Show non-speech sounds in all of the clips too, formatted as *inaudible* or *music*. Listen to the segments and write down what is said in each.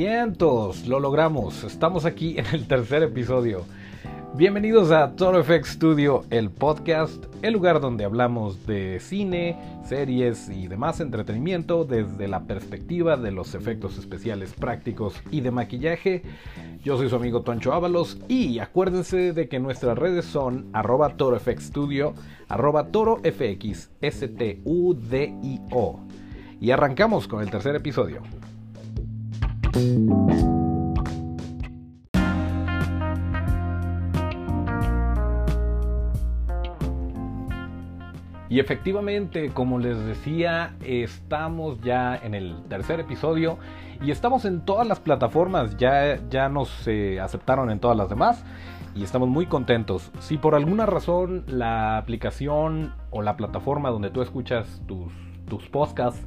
Vientos, lo logramos. Estamos aquí en el tercer episodio. Bienvenidos a Toro FX Studio, el podcast, el lugar donde hablamos de cine, series y demás entretenimiento desde la perspectiva de los efectos especiales prácticos y de maquillaje. Yo soy su amigo Toncho Ábalos y acuérdense de que nuestras redes son arroba ToroFX Studio, arroba ToroFX, S-T-U-D-I-O. Y arrancamos con el tercer episodio. Y efectivamente, como les decía, estamos ya en el tercer episodio y estamos en todas las plataformas, ya, ya nos eh, aceptaron en todas las demás y estamos muy contentos. Si por alguna razón la aplicación o la plataforma donde tú escuchas tus, tus podcasts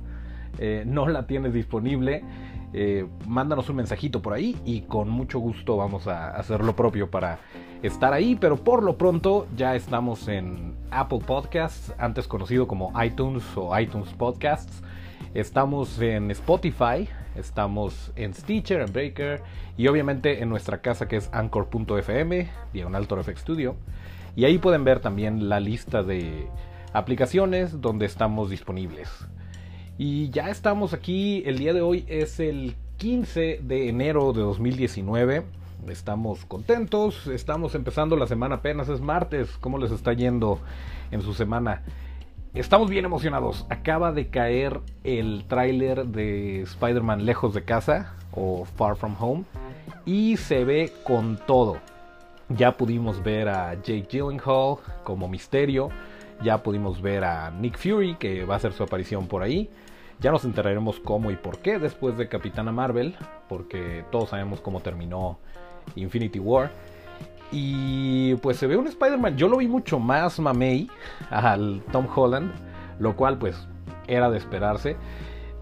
eh, no la tienes disponible, eh, mándanos un mensajito por ahí y con mucho gusto vamos a hacer lo propio para estar ahí, pero por lo pronto ya estamos en Apple Podcasts, antes conocido como iTunes o iTunes Podcasts. Estamos en Spotify, estamos en Stitcher, en Breaker y obviamente en nuestra casa que es anchor.fm, diagonal FX Studio. Y ahí pueden ver también la lista de aplicaciones donde estamos disponibles. Y ya estamos aquí, el día de hoy es el 15 de enero de 2019. Estamos contentos, estamos empezando la semana apenas, es martes. ¿Cómo les está yendo en su semana? Estamos bien emocionados. Acaba de caer el tráiler de Spider-Man Lejos de Casa o Far From Home y se ve con todo. Ya pudimos ver a Jake Gyllenhaal como misterio. Ya pudimos ver a Nick Fury que va a hacer su aparición por ahí. Ya nos enteraremos cómo y por qué después de Capitana Marvel, porque todos sabemos cómo terminó Infinity War. Y pues se ve un Spider-Man, yo lo vi mucho más mamey al Tom Holland, lo cual pues era de esperarse.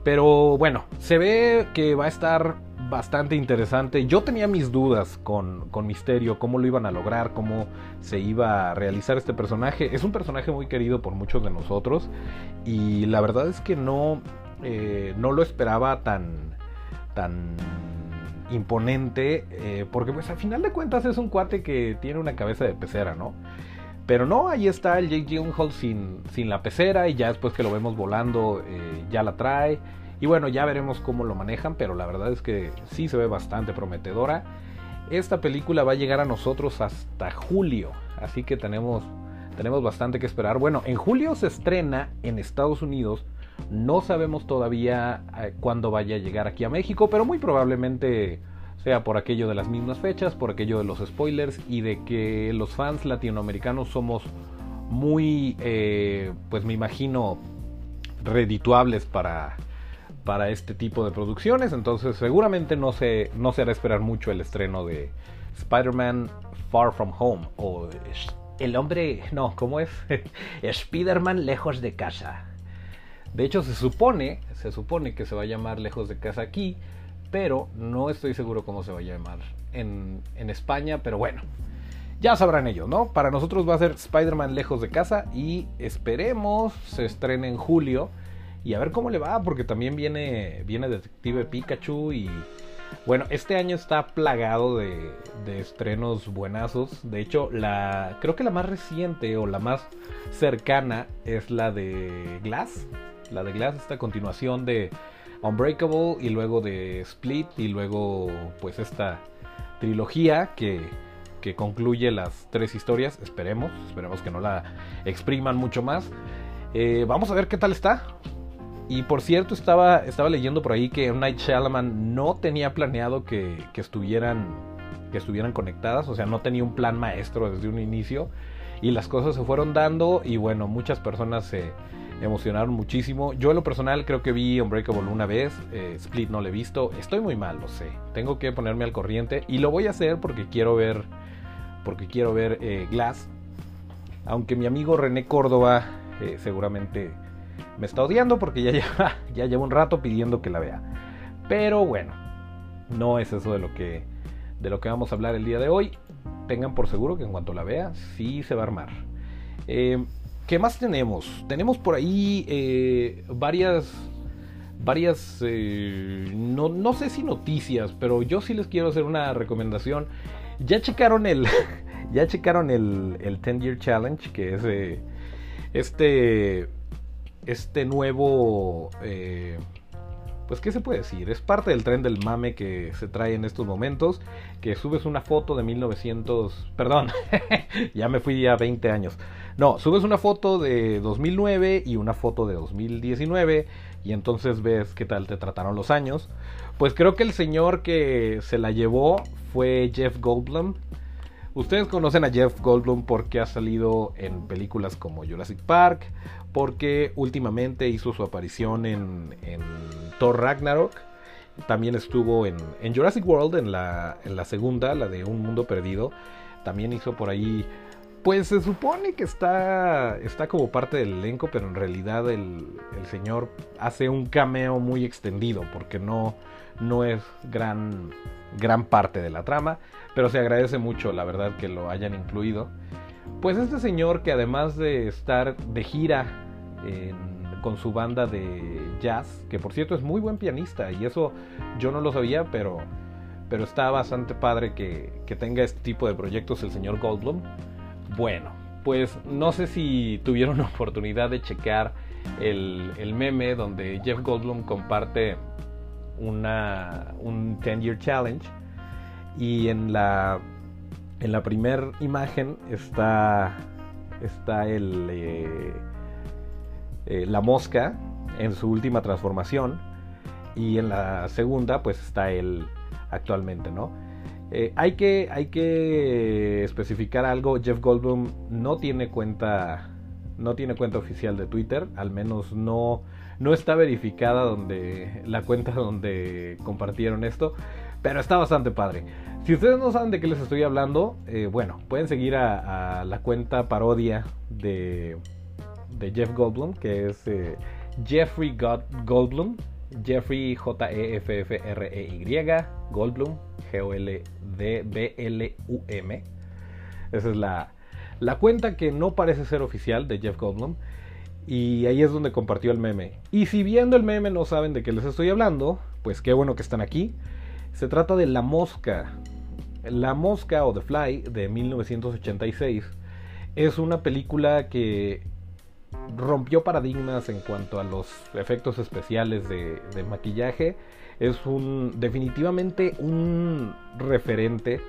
Pero bueno, se ve que va a estar bastante interesante. Yo tenía mis dudas con, con, Misterio, cómo lo iban a lograr, cómo se iba a realizar este personaje. Es un personaje muy querido por muchos de nosotros y la verdad es que no, eh, no lo esperaba tan, tan imponente, eh, porque pues al final de cuentas es un cuate que tiene una cabeza de pecera, ¿no? Pero no, ahí está el Jake Gyllenhaal sin, sin la pecera y ya después que lo vemos volando eh, ya la trae. Y bueno, ya veremos cómo lo manejan, pero la verdad es que sí se ve bastante prometedora. Esta película va a llegar a nosotros hasta julio, así que tenemos, tenemos bastante que esperar. Bueno, en julio se estrena en Estados Unidos no sabemos todavía eh, cuándo vaya a llegar aquí a México, pero muy probablemente sea por aquello de las mismas fechas, por aquello de los spoilers y de que los fans latinoamericanos somos muy, eh, pues me imagino, redituables para, para este tipo de producciones. Entonces seguramente no se, no se hará esperar mucho el estreno de Spider-Man Far From Home o el hombre, no, ¿cómo es? *laughs* Spider-Man lejos de casa. De hecho, se supone, se supone que se va a llamar Lejos de Casa aquí, pero no estoy seguro cómo se va a llamar en, en España, pero bueno, ya sabrán ellos, ¿no? Para nosotros va a ser Spider-Man Lejos de Casa y esperemos se estrene en julio y a ver cómo le va, porque también viene, viene Detective Pikachu y bueno, este año está plagado de, de, estrenos buenazos. De hecho, la creo que la más reciente o la más cercana es la de Glass, la de Glass, esta continuación de Unbreakable y luego de Split y luego pues esta trilogía que, que concluye las tres historias, esperemos, esperemos que no la expriman mucho más. Eh, vamos a ver qué tal está. Y por cierto, estaba, estaba leyendo por ahí que Night Shyamalan no tenía planeado que, que, estuvieran, que estuvieran conectadas, o sea, no tenía un plan maestro desde un inicio. Y las cosas se fueron dando y bueno, muchas personas se, emocionaron muchísimo. Yo en lo personal creo que vi Unbreakable una vez, eh, Split no lo he visto, estoy muy mal, lo sé. Tengo que ponerme al corriente y lo voy a hacer porque quiero ver, porque quiero ver eh, Glass. Aunque mi amigo René Córdoba eh, seguramente me está odiando porque ya *laughs* lleva, ya lleva un rato pidiendo que la vea. Pero bueno, no es eso de lo que de lo que vamos a hablar el día de hoy. Tengan por seguro que en cuanto la vea, sí se va a armar. ¿Qué más tenemos? Tenemos por ahí eh, varias, varias, eh, no, no sé si noticias, pero yo sí les quiero hacer una recomendación. Ya checaron el, *laughs* ya checaron el, el 10 Year Challenge, que es eh, este, este nuevo, eh, pues qué se puede decir, es parte del tren del mame que se trae en estos momentos, que subes una foto de 1900, perdón, *laughs* ya me fui ya 20 años. No, subes una foto de 2009 y una foto de 2019 y entonces ves qué tal te trataron los años. Pues creo que el señor que se la llevó fue Jeff Goldblum. Ustedes conocen a Jeff Goldblum porque ha salido en películas como Jurassic Park, porque últimamente hizo su aparición en, Thor Ragnarok, también estuvo en, Jurassic World, en la, en la segunda, la de Un Mundo Perdido, también hizo por ahí pues se supone que está, está como parte del elenco, pero en realidad el, señor hace un cameo muy extendido porque no, no es gran, gran parte de la trama, pero se agradece mucho la verdad que lo hayan incluido. Pues este señor que además de estar de gira con su banda de jazz, que por cierto es muy buen pianista y eso yo no lo sabía, pero, pero está bastante padre que, que tenga este tipo de proyectos el señor Goldblum. Bueno, pues no sé si tuvieron la *laughs* oportunidad de checar el, meme donde Jeff Goldblum comparte una, un 10 Year Challenge y en la, en la primera imagen está, está el, eh, eh, la mosca en su última transformación y en la segunda pues está él actualmente, ¿no? Eh, hay, que, hay que especificar algo. Jeff Goldblum no tiene cuenta. No tiene cuenta oficial de Twitter. Al menos no. No está verificada donde. La cuenta donde compartieron esto. Pero está bastante padre. Si ustedes no saben de qué les estoy hablando, eh, bueno, pueden seguir a, la cuenta parodia de, Jeff Goldblum, que es eh, Jeffrey Goldblum, Jeffrey J-E-F-F-R-E-Y, Goldblum, G-O-L-D-B-L-U-M. Esa es la, la cuenta que no parece ser oficial de Jeff Goldblum. Y ahí es donde compartió el meme. Y si viendo el meme no saben de qué les estoy hablando, pues qué bueno que están aquí. Se trata de La Mosca. La Mosca o The Fly de 1986 es una película que rompió paradigmas en cuanto a los efectos especiales de, maquillaje. Es un definitivamente un referente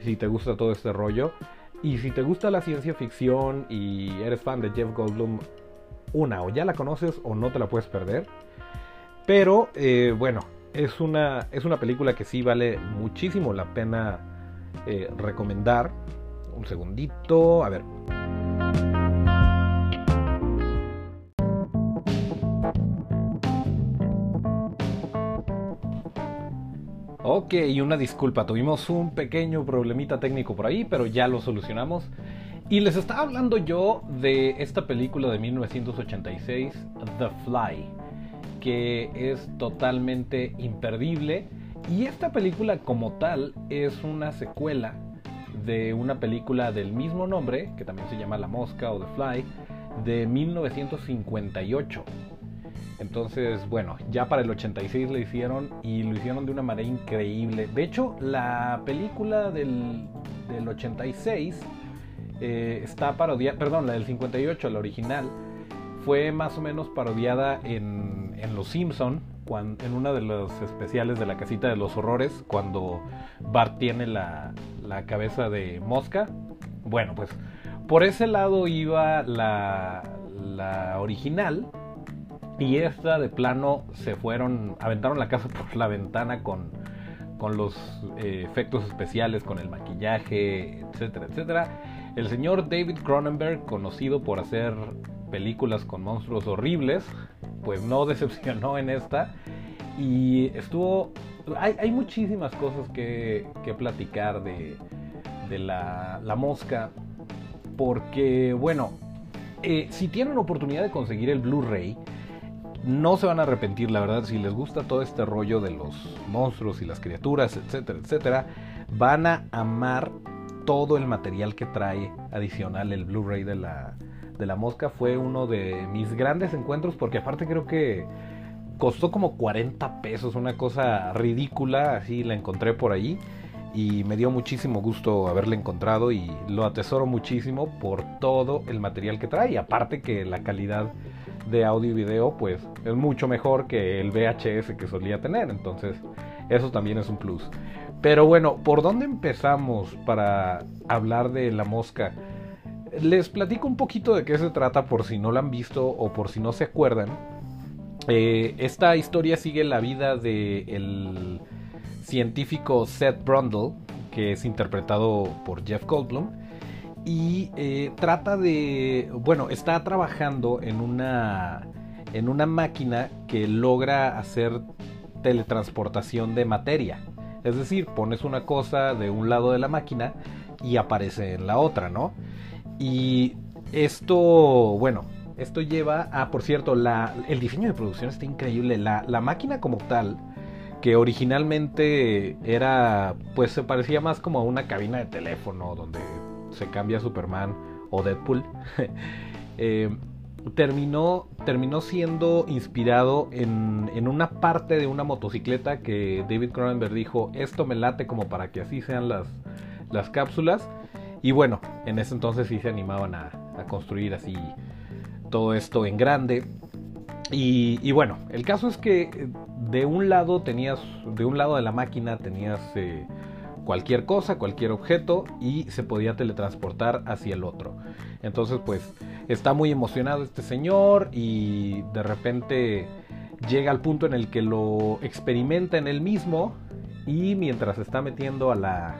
si te gusta todo este rollo. Y si te gusta la ciencia ficción y eres fan de Jeff Goldblum, una, o ya la conoces o no te la puedes perder. Pero eh, bueno, es una, es una película que sí vale muchísimo la pena eh, recomendar. Un segundito, a ver. Ok, una disculpa, tuvimos un pequeño problemita técnico por ahí, pero ya lo solucionamos. Y les estaba hablando yo de esta película de 1986, The Fly, que es totalmente imperdible. Y esta película como tal es una secuela de una película del mismo nombre, que también se llama La Mosca o The Fly, de 1958. Entonces, bueno, ya para el 86 lo hicieron y lo hicieron de una manera increíble. De hecho, la película del, 86 eh, está parodiada, perdón, la del 58, la original, fue más o menos parodiada en, en Los Simpson, en una de los especiales de la casita de los horrores, cuando Bart tiene la, la cabeza de mosca. Bueno, pues por ese lado iba la, la original y esta de plano se fueron, aventaron la casa *laughs* por la ventana con, con los eh, efectos especiales, con el maquillaje, etcétera, etcétera. El señor David Cronenberg, conocido por hacer películas con monstruos horribles, pues no *laughs* decepcionó en esta. Y estuvo... Hay, muchísimas cosas que, que platicar de, de la, la, mosca. Porque, bueno, eh, si tienen oportunidad de conseguir el Blu-ray, no se van a arrepentir, la verdad, si les gusta todo este rollo de los monstruos y las criaturas, etcétera, etcétera, van a amar todo el material que trae adicional el Blu-ray de la, de la mosca. Fue uno de mis grandes encuentros porque aparte creo que costó como 40 pesos, una cosa ridícula, así la encontré por ahí y me dio muchísimo gusto haberla encontrado y lo atesoro muchísimo por todo el material que trae. Y aparte que la calidad de audio y video pues es mucho mejor que el VHS que solía tener, entonces eso también es un plus. Pero bueno, ¿por dónde empezamos para hablar de la mosca? Les platico un poquito de qué se trata por si no la han visto o por si no se acuerdan. Eh, esta historia sigue la vida del el científico Seth Brundle, que es interpretado por Jeff Goldblum, y eh, trata de, bueno, está trabajando en una, en una máquina que logra hacer teletransportación de materia. Es decir, pones una cosa de un lado de la máquina y aparece en la otra, ¿no? Y esto, bueno, esto lleva a, por cierto, la, el diseño de producción está increíble. La, la máquina como tal, que originalmente era, pues se parecía más como a una cabina de teléfono donde se cambia Superman o Deadpool, *laughs* eh, terminó, terminó siendo inspirado en, en, una parte de una motocicleta que David Cronenberg dijo, esto me late como para que así sean las, las cápsulas. Y bueno, en ese entonces sí se animaban a, a construir así todo esto en grande. Y, y, bueno, el caso es que de un lado tenías, de un lado de la máquina tenías eh, cualquier cosa, cualquier objeto y se podía teletransportar hacia el otro. Entonces pues está muy emocionado este señor y de repente llega al punto en el que lo experimenta en él mismo y mientras está metiendo a la,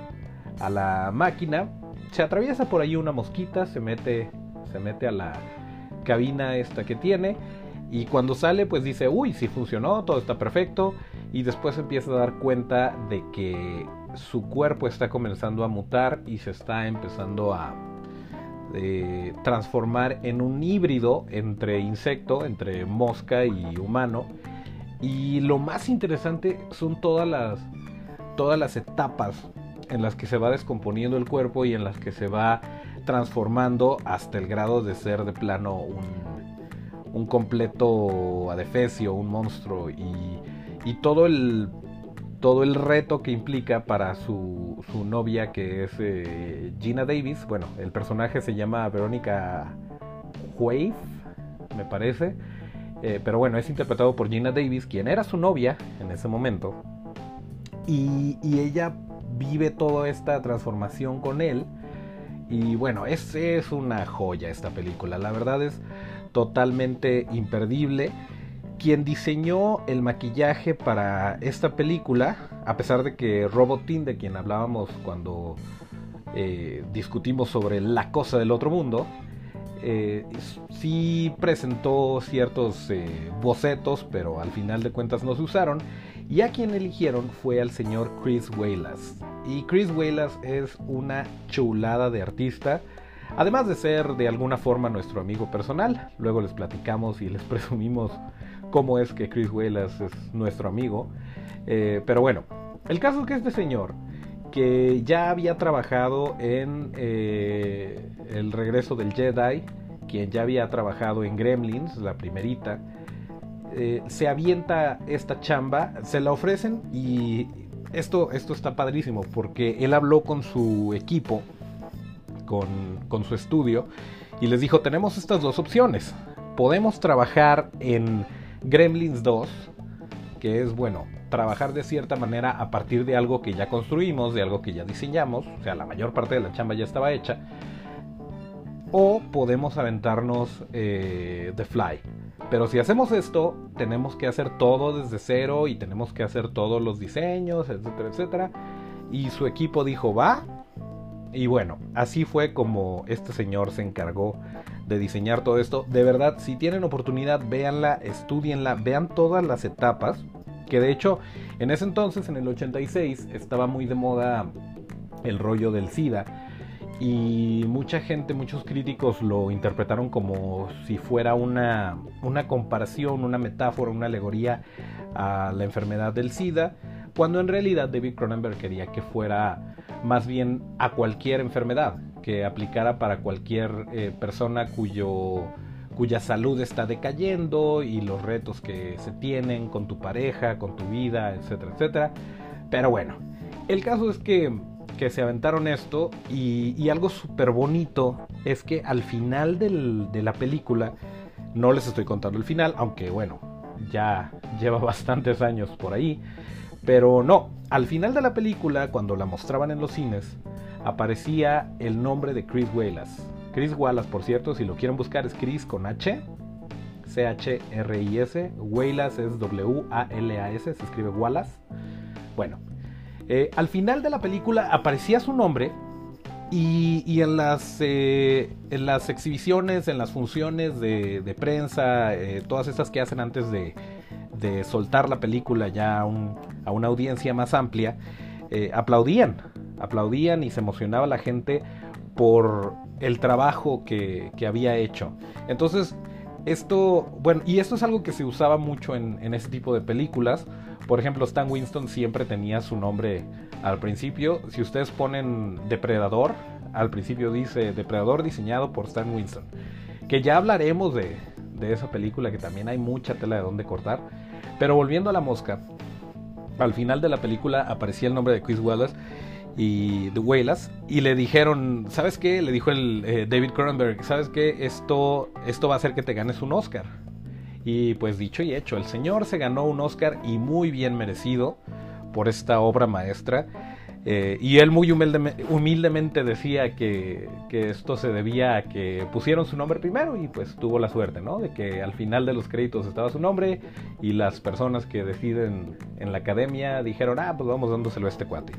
a la máquina se atraviesa por ahí una mosquita, se mete, se mete a la cabina esta que tiene y cuando sale, pues dice, uy, sí funcionó, todo está perfecto. Y después empieza a dar cuenta de que su cuerpo está comenzando a mutar y se está empezando a transformar en un híbrido entre insecto, entre mosca y humano. Y lo más interesante son todas las, todas las etapas en las que se va descomponiendo el cuerpo y en las que se va transformando hasta el grado de ser de plano un un completo adefesio, un monstruo y, todo el todo el reto que implica para su, su novia que es eh, Gina Davis. Bueno, el personaje se llama Verónica Wave, me parece. Eh, pero bueno, es interpretado por Gina Davis, quien era su novia en ese momento. Y, y ella vive toda esta transformación con él. Y bueno, es, es una joya esta película. La verdad es totalmente imperdible. Quien diseñó el maquillaje para esta película, a pesar de que Robotin, de quien hablábamos cuando eh, discutimos sobre la cosa del otro mundo, eh, sí presentó ciertos eh, bocetos, pero al final de cuentas no se usaron. Y a quien eligieron fue al señor Chris Walas. Y Chris Walas es una chulada de artista. Además de ser de alguna forma nuestro amigo personal, luego les platicamos y les *laughs* presumimos cómo es que Chris Wallace es nuestro amigo. Eh, pero bueno, el caso es que este señor, que ya había trabajado en eh, El regreso del Jedi, quien ya había trabajado en Gremlins, la primerita, eh, se avienta esta chamba, se la ofrecen y esto, esto está padrísimo porque él habló con su equipo con, su estudio y les dijo, tenemos estas dos opciones. Podemos trabajar en Gremlins 2, que es, bueno, trabajar de cierta manera a partir de algo que ya construimos, de algo que ya diseñamos, o sea, la mayor parte de la chamba ya estaba hecha. O podemos aventarnos eh, The Fly. Pero si hacemos esto, tenemos que hacer todo desde cero y tenemos que hacer todos los diseños, etcétera, etcétera. Y su equipo dijo, va, y bueno, así fue como este señor se encargó de diseñar todo esto. De verdad, si tienen oportunidad, véanla, estudienla, vean todas las etapas. Que de hecho, en ese entonces, en el 86, estaba muy de moda el rollo del SIDA. Y mucha gente, muchos críticos lo interpretaron como si fuera una, una comparación, una metáfora, una alegoría a la enfermedad del SIDA cuando en realidad David Cronenberg quería que fuera más bien a cualquier enfermedad, que aplicara para cualquier eh, persona cuyo, cuya salud está decayendo y los retos que se tienen con tu pareja, con tu vida, etcétera, etcétera. Pero bueno, el caso es que, que se aventaron esto y, algo súper bonito es que al final de la película, no les estoy contando el final, aunque bueno, ya lleva *laughs* bastantes años por ahí, pero no, al final de la película, cuando la mostraban en los cines, aparecía el nombre de Chris Wallace. Chris Wallace, por cierto, si lo quieren buscar es Chris con H, C-H-R-I-S, Wallace es W-A-L-A-S, se escribe Wallace. Bueno, eh, al final de la película aparecía su nombre y, en, las, eh, en las exhibiciones, en las funciones de, prensa, eh, todas esas que hacen antes de, de soltar la película ya a, una audiencia más amplia, aplaudían, aplaudían y se emocionaba la gente por el trabajo que, que había hecho. Entonces, esto, bueno, y esto es algo que se usaba mucho en, en este tipo de películas. Por ejemplo, Stan Winston siempre tenía su nombre al principio. Si ustedes ponen Depredador, al principio dice Depredador diseñado por Stan Winston. Que ya hablaremos de, de esa película, que también hay mucha tela de dónde cortar. Pero volviendo a la mosca, al final de la película aparecía el nombre de Chris Wallace y The Wallace y le dijeron, ¿sabes qué? Le dijo el eh, David Cronenberg, ¿sabes qué? Esto, esto va a hacer que te ganes un Oscar. Y pues dicho y hecho, el señor se ganó un Oscar y muy bien merecido por esta obra maestra. Eh, y él muy humildemente decía que, que, esto se debía a que pusieron su nombre primero y pues tuvo la suerte, ¿no? De que al final de los créditos estaba su nombre y las personas que deciden en la academia dijeron, ah, pues vamos dándoselo a este cuate.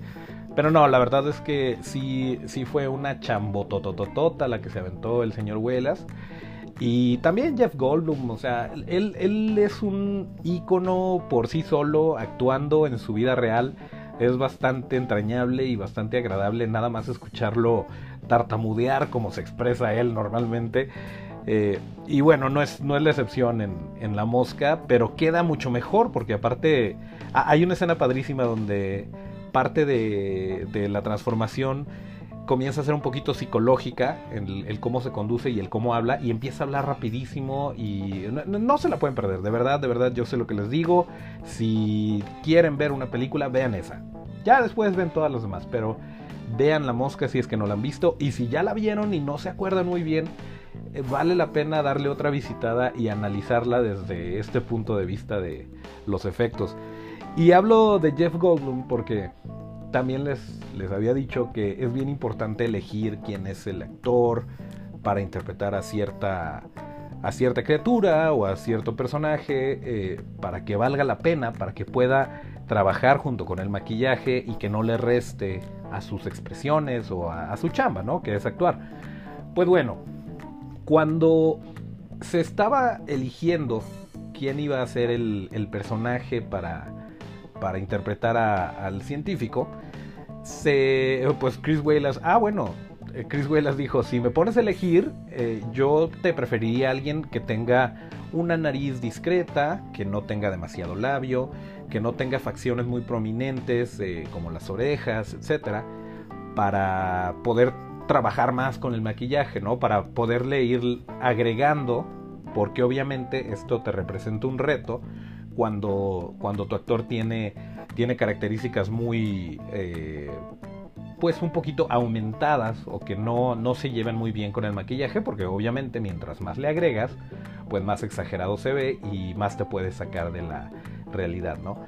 Pero no, la verdad es que sí, sí fue una chambotototota la que se aventó el señor Huelas. Y también Jeff Goldblum, o sea, él, él es un ícono por sí solo, actuando en su vida real. Es bastante entrañable y bastante agradable nada más escucharlo tartamudear como se expresa él normalmente. Eh, y bueno, no es, no es la excepción en, en, La Mosca, pero queda mucho mejor porque aparte hay una escena padrísima donde parte de, la transformación comienza a ser un poquito psicológica, el, el, cómo se conduce y el cómo habla, y empieza a hablar rapidísimo y no, se la pueden perder, de verdad, de verdad, yo sé lo que les digo, si quieren ver una película, vean esa. Ya después ven todas las demás, pero vean La Mosca si es que no la han visto, y si ya la vieron y no se acuerdan muy bien, eh, vale la pena darle otra visitada y analizarla desde este punto de vista de los efectos. Y hablo de Jeff Goldblum porque también les, les había dicho que es bien importante elegir quién es el actor para interpretar a cierta, a cierta criatura o a cierto personaje eh, para que valga la pena, para que pueda trabajar junto con el maquillaje y que no le reste a sus expresiones o a, su chamba, ¿no? Que es actuar. Pues bueno, cuando se estaba eligiendo quién iba a ser el, personaje para para interpretar al científico, se, pues Chris Wallace, ah bueno, eh, Chris dijo, si me pones a elegir, eh, yo te preferiría a alguien que tenga una nariz discreta, que no tenga demasiado labio, que no tenga facciones muy prominentes eh, como las orejas, etcétera, para poder trabajar más con el maquillaje, ¿no? Para poderle ir agregando, porque obviamente esto te representa un reto, cuando, cuando tu actor tiene, tiene características muy, eh, pues un poquito aumentadas o que no, no se llevan muy bien con el maquillaje, porque obviamente mientras más le agregas, pues más exagerado se ve y más te puedes sacar de la realidad, ¿no?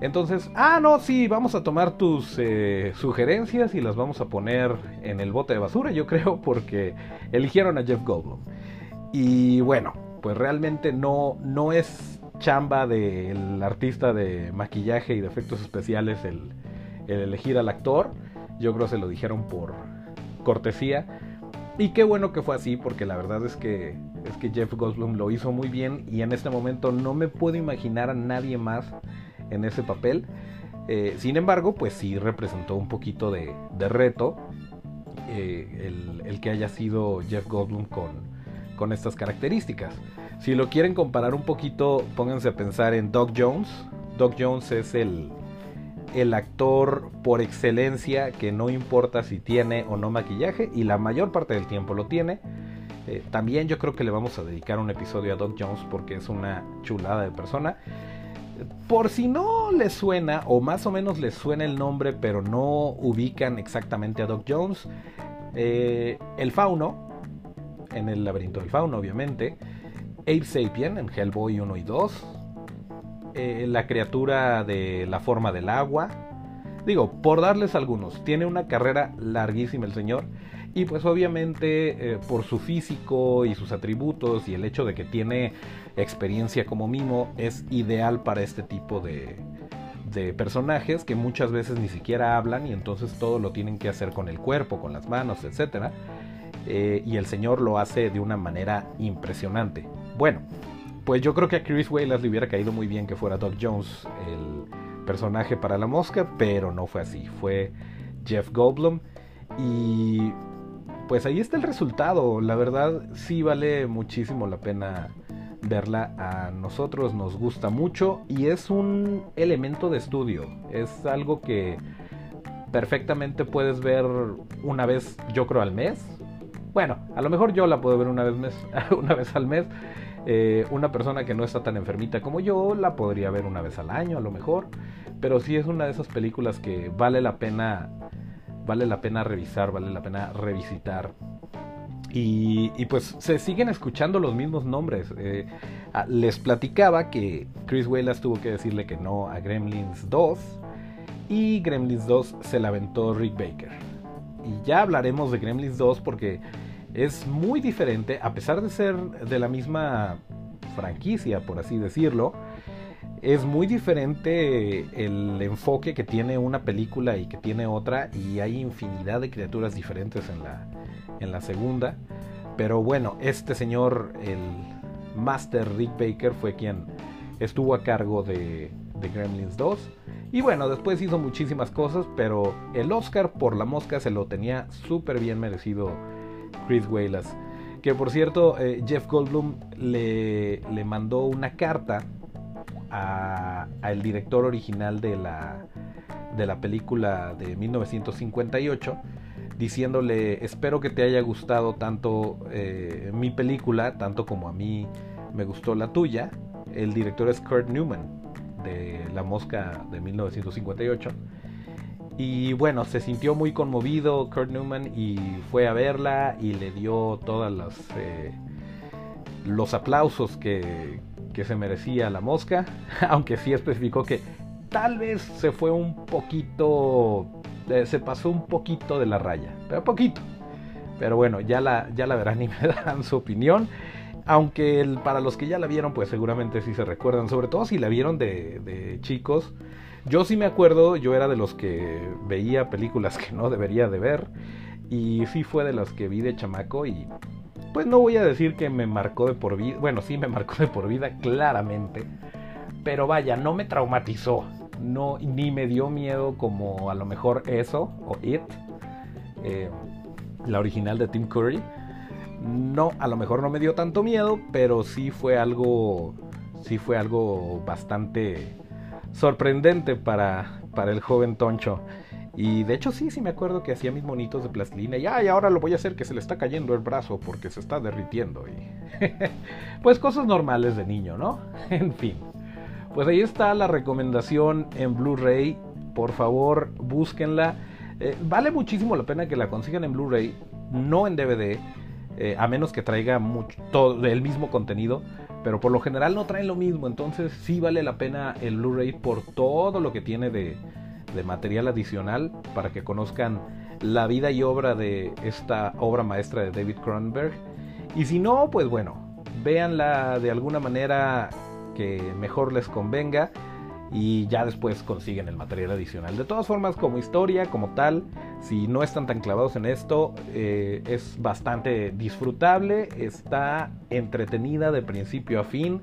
Entonces, ah, no, sí, vamos a tomar tus eh, sugerencias y las vamos a poner en el bote de basura, yo creo, porque eligieron a Jeff Goldblum. Y bueno, pues realmente no, no es chamba del artista de maquillaje y de efectos especiales el, elegir al actor. Yo creo que se lo dijeron por cortesía. Y qué bueno que fue así, porque la verdad es que, es que Jeff Goldblum lo hizo muy bien y en este momento no me puedo imaginar a nadie más en ese papel. Eh, sin embargo, pues sí representó un poquito de, reto eh, el, que haya sido Jeff Goldblum con, estas características. Si lo quieren comparar un poquito, pónganse a pensar en Doc Jones. Doc Jones es el actor por excelencia que no importa si tiene o no maquillaje y la mayor parte del tiempo lo tiene. Eh, también yo creo que le vamos a dedicar un episodio a Doc Jones porque es una chulada de persona. Por si no les suena, o más o menos les suena el nombre, pero no ubican exactamente a Doc Jones, eh, el fauno, en el laberinto del fauno, obviamente, Ape Sapien en Hellboy 1 y 2, eh, la criatura de la forma del agua, digo, por darles algunos, tiene una carrera larguísima el señor. Y pues obviamente eh, por su físico y sus atributos y el hecho de que tiene experiencia como mimo es ideal para este tipo de, de personajes que muchas veces ni siquiera hablan y entonces todo lo tienen que hacer con el cuerpo, con las manos, etc. Eh, y el señor lo hace de una manera impresionante. Bueno, pues yo creo que a Chris Wallace le hubiera caído muy bien que fuera Doc Jones el personaje para la mosca, pero no fue así, fue Jeff Goldblum y pues ahí está el resultado. La verdad sí vale muchísimo la pena verla. A nosotros nos gusta mucho y es un elemento de estudio. Es algo que perfectamente puedes ver una vez, yo creo, al mes. Bueno, a lo mejor yo la puedo ver una vez, mes, *laughs* una vez al mes. Eh, una persona que no está tan enfermita como yo la podría ver una vez al año, a lo mejor. Pero sí es una de esas películas que vale la pena vale la pena revisar, vale la pena revisitar. Y, pues se siguen escuchando los mismos nombres. Eh, les platicaba que Chris Wallace tuvo que decirle que no a Gremlins 2 y Gremlins 2 se la aventó Rick Baker. Y ya hablaremos de Gremlins 2 porque es muy diferente, a pesar de ser de la misma franquicia, por así decirlo es muy diferente el enfoque que tiene una película y que tiene otra y hay infinidad de criaturas diferentes en la, en la segunda. Pero bueno, este señor, el Master Rick Baker, fue quien estuvo a cargo de, Gremlins 2. Y bueno, después hizo muchísimas cosas, pero el Oscar por la mosca se lo tenía súper bien merecido Chris Wallace. Que por cierto, eh, Jeff Goldblum le, le mandó una carta al director original de la, de la película de 1958 diciéndole espero que te haya gustado tanto eh, mi película, tanto como a mí me gustó la tuya. El director es Kurt Newman de La Mosca de 1958. Y bueno, se sintió muy conmovido Kurt Newman y fue a verla y le dio todas las... Eh, los aplausos que, que se merecía la mosca, *laughs* aunque sí especificó que tal vez se fue un poquito, eh, se pasó un poquito de la raya, pero poquito. Pero bueno, ya la, ya la verán y *laughs* me darán su opinión. Aunque para los que ya la vieron, pues seguramente sí se recuerdan, sobre todo si la vieron de, de chicos. Yo sí me acuerdo, yo era de los que veía películas que no debería de ver. Y sí fue de los que vi de chamaco y pues no voy a decir que me marcó de por vida, bueno, sí me marcó de por vida, claramente, pero vaya, no me traumatizó, no, ni me dio miedo como a lo mejor eso, o It, eh, la original de Tim Curry. No, a lo mejor no me dio tanto miedo, pero sí fue algo, sí fue algo bastante sorprendente para, para el joven Toncho. Y de hecho sí, sí me acuerdo que hacía mis monitos de plastilina y ay, ahora lo voy a hacer que se le está cayendo el brazo porque se está derritiendo y *laughs* pues cosas normales de niño, ¿no? *laughs* en fin. Pues ahí está la recomendación en Blu-ray. Por favor, búsquenla. Eh, vale muchísimo la pena que la consigan en Blu-ray, no en DVD, eh, a menos que traiga mucho, todo el mismo contenido. Pero por lo general no traen lo mismo, entonces sí vale la pena el Blu-ray por todo lo que tiene de, de material adicional para que conozcan la vida y obra de esta obra maestra de David Cronenberg. Y si no, pues bueno, véanla de alguna manera que mejor les convenga y ya después consiguen el material adicional. De todas formas, como historia, como tal, si no están tan clavados en esto, eh, es bastante disfrutable, está entretenida de principio a fin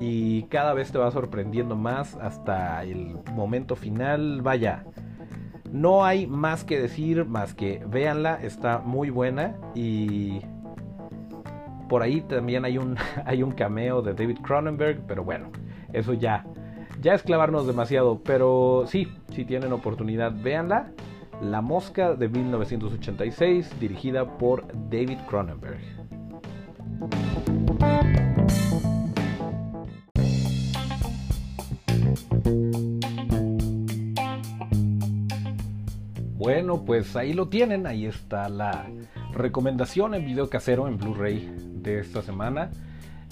y cada vez te va sorprendiendo más hasta el momento final. Vaya, no hay más que decir, más que véanla, está muy buena y por ahí también hay un, *laughs* hay un cameo de David Cronenberg, pero bueno, eso ya, ya es clavarnos demasiado, pero sí, si tienen oportunidad, véanla. La Mosca de 1986, dirigida por David Cronenberg. Bueno, pues ahí lo tienen, ahí está la recomendación en video casero en Blu-ray de esta semana.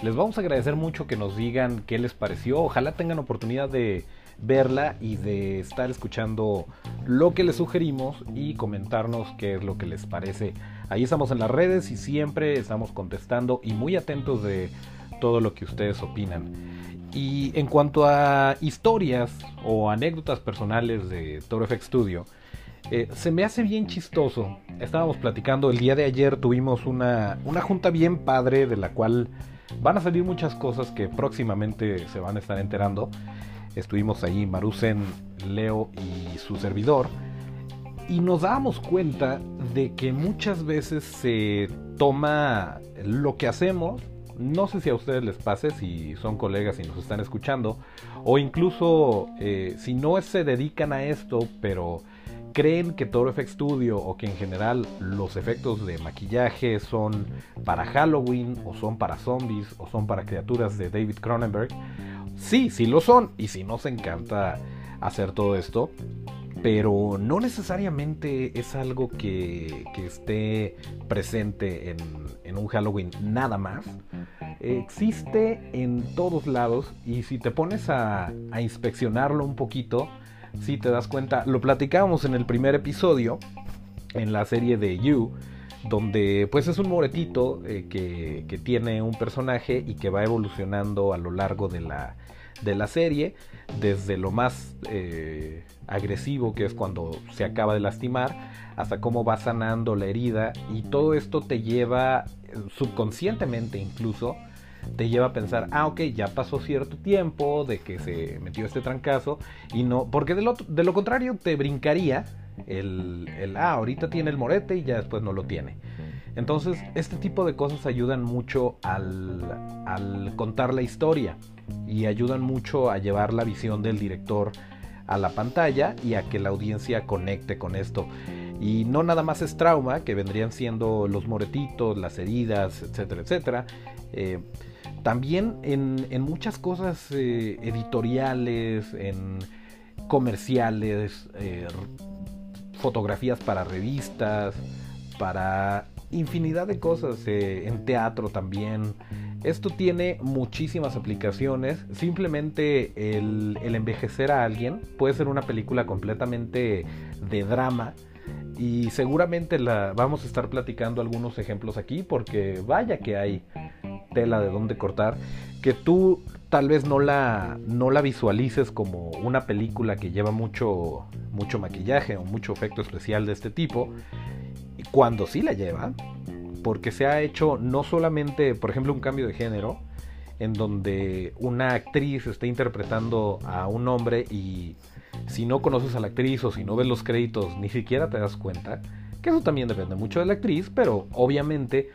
Les vamos a agradecer mucho que nos digan qué les pareció. Ojalá tengan oportunidad de verla y de estar escuchando lo que les sugerimos y comentarnos qué es lo que les parece. Ahí estamos en las redes y siempre estamos contestando y muy atentos de todo lo que ustedes opinan. Y en cuanto a historias o anécdotas personales de Toro FX Studio, eh, se me hace bien chistoso. Estábamos platicando, el día de ayer tuvimos una, una junta bien padre de la cual van a salir muchas cosas que próximamente se van a estar enterando. Estuvimos ahí, Marusen, Leo y su servidor. Y nos dábamos cuenta de que muchas veces se toma lo que hacemos no sé si a ustedes les pase, si son colegas y nos están escuchando, o incluso eh, si no se dedican a esto, pero creen que todo FX Studio o que en general los efectos de maquillaje son para Halloween o son para zombies o son para criaturas de David Cronenberg. Sí, sí lo son y sí nos encanta hacer todo esto, pero no necesariamente es algo que, esté presente en, un Halloween nada más. Existe en todos lados y si te pones a, a inspeccionarlo un poquito, si te das cuenta, lo platicábamos en el primer episodio, en la serie de You, donde pues es un moretito eh, que, tiene un personaje y que va evolucionando a lo largo de la, de la serie, desde lo más eh, agresivo que es cuando se acaba de lastimar, hasta cómo va sanando la herida y todo esto te lleva eh, subconscientemente incluso te lleva a pensar, ah, ok, ya pasó cierto tiempo de que se metió este trancazo y no, porque de lo, de lo contrario te brincaría el, el, ah, ahorita tiene el morete y ya después no lo tiene. Entonces, este tipo de cosas ayudan mucho al, al contar la historia y ayudan mucho a llevar la visión del director a la pantalla y a que la audiencia conecte con esto. Y no nada más es trauma, que vendrían siendo los moretitos, las heridas, etcétera, etcétera. Eh, también en, muchas cosas eh, editoriales, en comerciales, eh, fotografías para revistas, para infinidad de cosas, en teatro también. Esto tiene muchísimas aplicaciones. Simplemente el, envejecer a alguien puede ser una película completamente de drama. Y seguramente la, vamos a estar platicando algunos ejemplos aquí porque vaya que hay tela de dónde cortar, que tú tal vez no la, no la visualices como una película que lleva mucho, mucho maquillaje o mucho efecto especial de este tipo, cuando sí la lleva, porque se ha hecho no solamente, por ejemplo, un cambio de género, en donde una actriz está interpretando a un hombre y si no conoces a la actriz o si no ves los créditos ni siquiera te das cuenta, que eso también depende mucho de la actriz, pero obviamente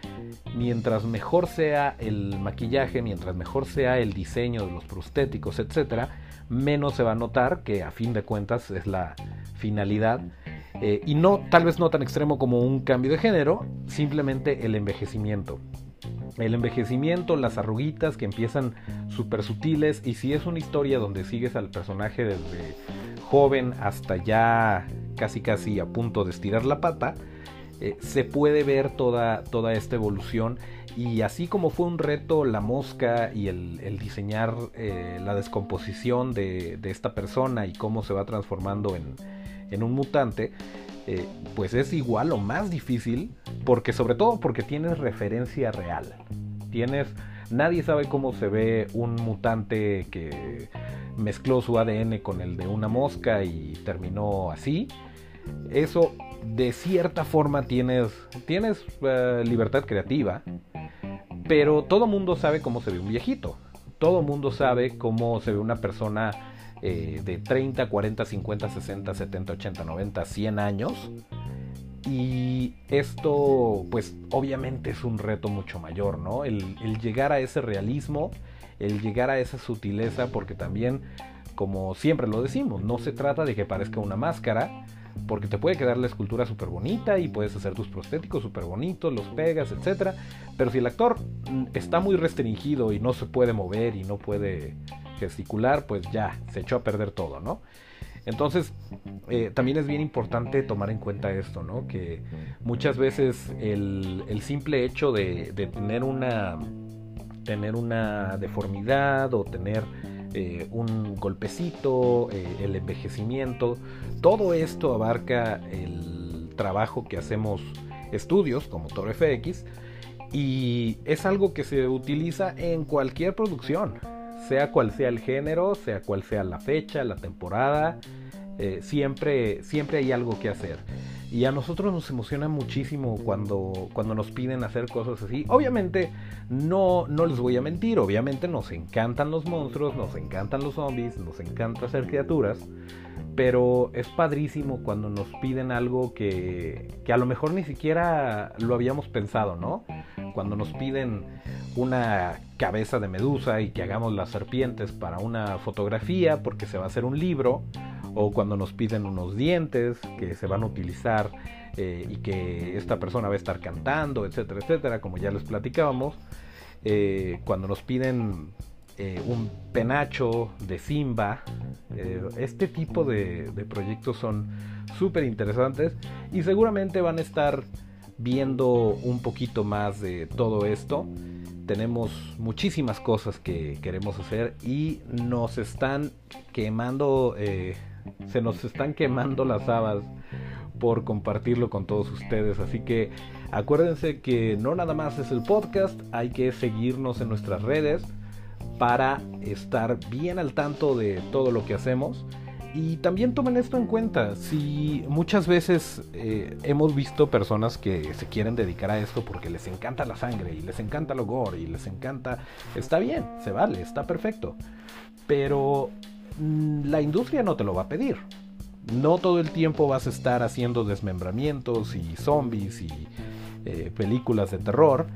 mientras mejor sea el maquillaje, mientras mejor sea el diseño de los prostéticos, etcétera, menos se va a notar que a fin de cuentas es la finalidad. Eh, y no, tal vez no tan extremo como un cambio de género, simplemente el envejecimiento. El envejecimiento, las arruguitas que empiezan súper sutiles y si es una historia donde sigues al personaje desde joven hasta ya casi casi a punto de estirar la pata, eh, se puede ver toda, toda esta evolución. Y así como fue un reto la mosca y el, diseñar eh, la descomposición de, esta persona y cómo se va transformando en, un mutante, eh, pues es igual o más difícil porque sobre todo porque tienes referencia real. Tienes, nadie sabe cómo se ve un mutante que mezcló su ADN con el de una mosca y terminó así eso de cierta forma tienes, tienes eh, libertad creativa, pero todo mundo sabe cómo se ve un viejito. Todo mundo sabe cómo se ve una persona eh, de 30, 40, 50, 60, 70, 80, 90, 100 años. Y esto, pues obviamente es un reto mucho mayor, ¿no? El, el llegar a ese realismo, el llegar a esa sutileza, porque también, como siempre lo decimos, no se trata de que parezca una máscara, porque te puede quedar la escultura súper bonita y puedes hacer tus prostéticos súper bonitos, los pegas, etc. Pero si el actor mm, está muy restringido y no se puede mover y no puede gesticular, pues ya, se echó a perder todo, ¿no? Entonces, eh, también es bien importante tomar en cuenta esto, ¿no? Que muchas veces el, simple hecho de, tener una tener una deformidad o tener eh, un golpecito, eh, el envejecimiento, todo esto abarca el trabajo que hacemos estudios como Toro FX y es algo que se utiliza en cualquier producción, sea cual sea el género, sea cual sea la fecha, la temporada, eh, siempre, siempre hay algo que hacer. Y a nosotros nos emociona muchísimo cuando, cuando nos piden hacer cosas así. Obviamente, no, no les voy a mentir, obviamente nos encantan los monstruos, nos encantan los zombies, nos encanta hacer criaturas. Pero es padrísimo cuando nos piden algo que, que a lo mejor ni siquiera lo habíamos pensado, ¿no? Cuando nos piden una cabeza de medusa y que hagamos las serpientes para una fotografía porque se va a hacer un libro o cuando nos piden unos dientes que se van a utilizar eh, y que esta persona va a estar cantando, etcétera, etcétera, como ya les platicábamos, eh, cuando nos piden eh, un penacho de Simba, este tipo de, proyectos son súper interesantes y seguramente van a estar viendo un poquito más de todo esto. Tenemos muchísimas cosas que queremos hacer y nos están quemando se nos están quemando las habas por compartirlo con todos ustedes. Así que acuérdense que no nada más es el podcast, hay que seguirnos en nuestras redes para estar bien al tanto de todo lo que hacemos. Y también tomen esto en cuenta, si muchas veces eh, hemos visto personas que se quieren dedicar a esto porque les encanta la sangre y les encanta lo gore y les encanta, está bien, se vale, está perfecto. Pero la industria no te lo va a pedir. No todo el tiempo vas a estar haciendo desmembramientos y zombies y eh, películas de terror.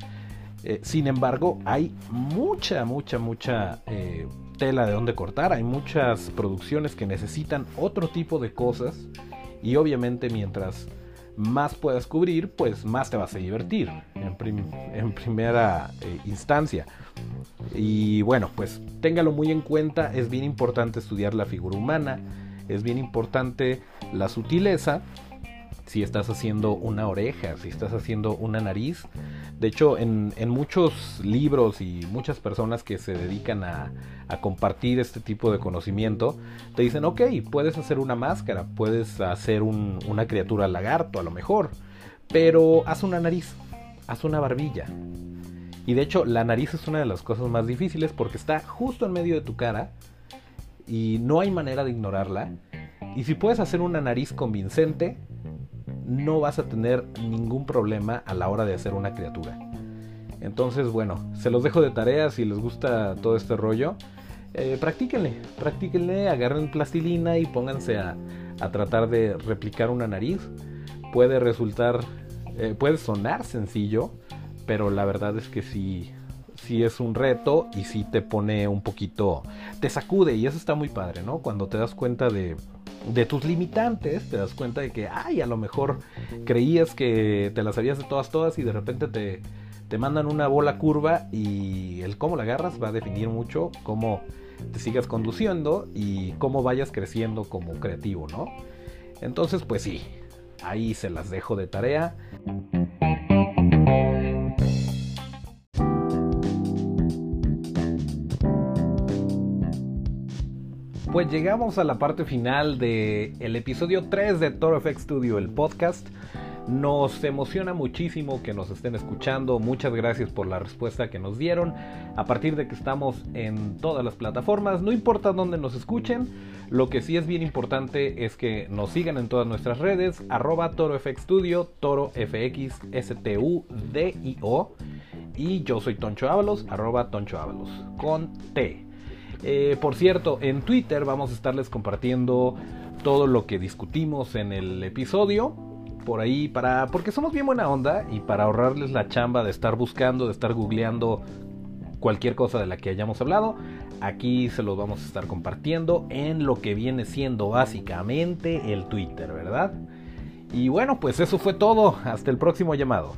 Eh, sin embargo, hay mucha, mucha, mucha eh, tela de donde cortar. Hay muchas producciones que necesitan otro tipo de cosas. Y obviamente mientras más puedas cubrir, pues más te vas a divertir en, primera instancia. Y bueno, pues téngalo muy en cuenta, es bien importante estudiar la figura humana, es bien importante la sutileza, si estás haciendo una oreja, si estás haciendo una nariz. De hecho, en, muchos libros y muchas personas que se dedican a, compartir este tipo de conocimiento, te dicen, ok, puedes hacer una máscara, puedes hacer una criatura lagarto a lo mejor, pero haz una nariz, haz una barbilla, y de hecho, la nariz es una de las cosas más difíciles porque está justo en medio de tu cara y no hay manera de ignorarla. Y si puedes hacer una nariz convincente, no vas a tener ningún problema a la hora de hacer una criatura. Entonces, bueno, se los dejo de tarea si les gusta todo este rollo. Eh, practíquenle, practíquenle, agarren plastilina y pónganse a, tratar de replicar una nariz. Puede resultar, eh, puede sonar sencillo, pero la verdad es que sí, sí es un reto y sí te pone un poquito, te sacude y eso está muy padre, ¿no? Cuando te das cuenta de, de tus limitantes, te das cuenta de que, ay, a lo mejor creías que te las sabías de todas, todas y de repente te, te mandan una bola curva y el cómo la agarras va a definir mucho cómo te sigas conduciendo y cómo vayas creciendo como creativo, ¿no? Entonces, pues sí, ahí se las dejo de tarea. Pues llegamos a la parte final del el episodio 3 de Toro FX Studio, el podcast. Nos emociona muchísimo que nos estén escuchando. Muchas gracias por la respuesta que nos dieron. A partir de que estamos en todas las plataformas, no importa dónde nos escuchen, lo que sí es bien importante es que nos sigan en todas nuestras redes, arroba ToroFX Studio, ToroFX S-T-U-D-I-O. Y yo soy Toncho Ábalos, arroba Toncho Ábalos, con T. Eh, por cierto, en Twitter vamos a estarles compartiendo todo lo que discutimos en el episodio. Por ahí, para. Porque somos bien buena onda y para ahorrarles la chamba de estar buscando, de estar googleando cualquier cosa de la que hayamos hablado, aquí se los vamos a estar compartiendo en lo que viene siendo básicamente el Twitter, ¿verdad? Y bueno, pues eso fue todo. Hasta el próximo llamado.